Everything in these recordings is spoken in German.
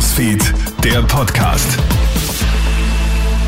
Newsfeed, der Podcast.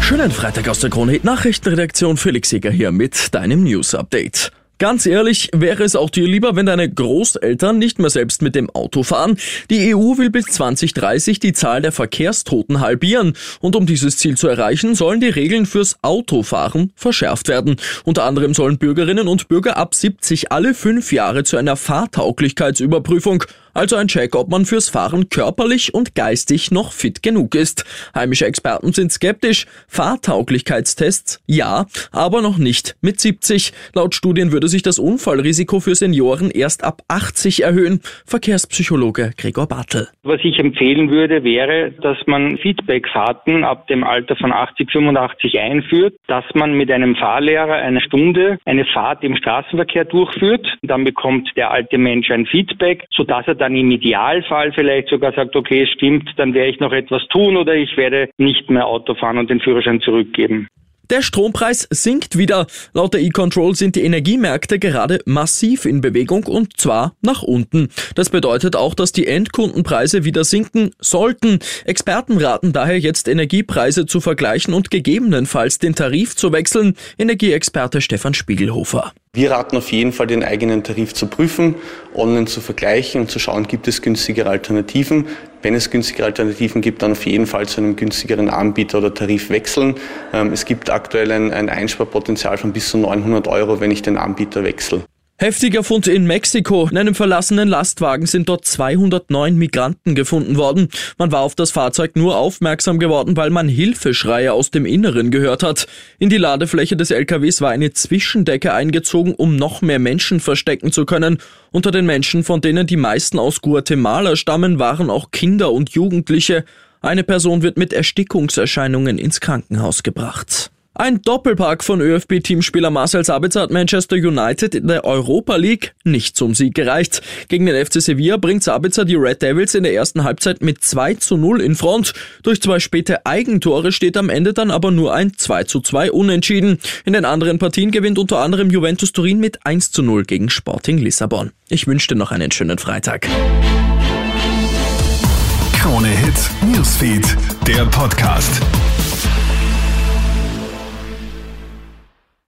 Schönen Freitag aus der Krone Nachrichtenredaktion Felix Seger hier mit deinem News Update. Ganz ehrlich, wäre es auch dir lieber, wenn deine Großeltern nicht mehr selbst mit dem Auto fahren? Die EU will bis 2030 die Zahl der Verkehrstoten halbieren. Und um dieses Ziel zu erreichen, sollen die Regeln fürs Autofahren verschärft werden. Unter anderem sollen Bürgerinnen und Bürger ab 70 alle fünf Jahre zu einer Fahrtauglichkeitsüberprüfung also ein Check, ob man fürs Fahren körperlich und geistig noch fit genug ist. Heimische Experten sind skeptisch. Fahrtauglichkeitstests ja, aber noch nicht mit 70. Laut Studien würde sich das Unfallrisiko für Senioren erst ab 80 erhöhen. Verkehrspsychologe Gregor Bartel. Was ich empfehlen würde, wäre, dass man Feedbackfahrten ab dem Alter von 80, 85 einführt, dass man mit einem Fahrlehrer eine Stunde eine Fahrt im Straßenverkehr durchführt. Dann bekommt der alte Mensch ein Feedback, sodass er dann im Idealfall vielleicht sogar sagt, okay, es stimmt, dann werde ich noch etwas tun oder ich werde nicht mehr Auto fahren und den Führerschein zurückgeben. Der Strompreis sinkt wieder. Laut der E-Control sind die Energiemärkte gerade massiv in Bewegung und zwar nach unten. Das bedeutet auch, dass die Endkundenpreise wieder sinken sollten. Experten raten daher jetzt Energiepreise zu vergleichen und gegebenenfalls den Tarif zu wechseln. Energieexperte Stefan Spiegelhofer. Wir raten auf jeden Fall, den eigenen Tarif zu prüfen, online zu vergleichen und zu schauen, gibt es günstigere Alternativen. Wenn es günstigere Alternativen gibt, dann auf jeden Fall zu einem günstigeren Anbieter oder Tarif wechseln. Ähm, es gibt aktuell ein Einsparpotenzial von bis zu 900 Euro, wenn ich den Anbieter wechsle. Heftiger Fund in Mexiko. In einem verlassenen Lastwagen sind dort 209 Migranten gefunden worden. Man war auf das Fahrzeug nur aufmerksam geworden, weil man Hilfeschreie aus dem Inneren gehört hat. In die Ladefläche des LKWs war eine Zwischendecke eingezogen, um noch mehr Menschen verstecken zu können. Unter den Menschen, von denen die meisten aus Guatemala stammen, waren auch Kinder und Jugendliche. Eine Person wird mit Erstickungserscheinungen ins Krankenhaus gebracht. Ein Doppelpack von ÖFB-Teamspieler Marcel Sabitzer hat Manchester United in der Europa League nicht zum Sieg gereicht. Gegen den FC Sevilla bringt Sabitzer die Red Devils in der ersten Halbzeit mit 2 zu 0 in Front. Durch zwei späte Eigentore steht am Ende dann aber nur ein 2 zu 2 Unentschieden. In den anderen Partien gewinnt unter anderem Juventus Turin mit 1 zu 0 gegen Sporting Lissabon. Ich wünsche dir noch einen schönen Freitag. Krone Hits, Newsfeed, der Podcast.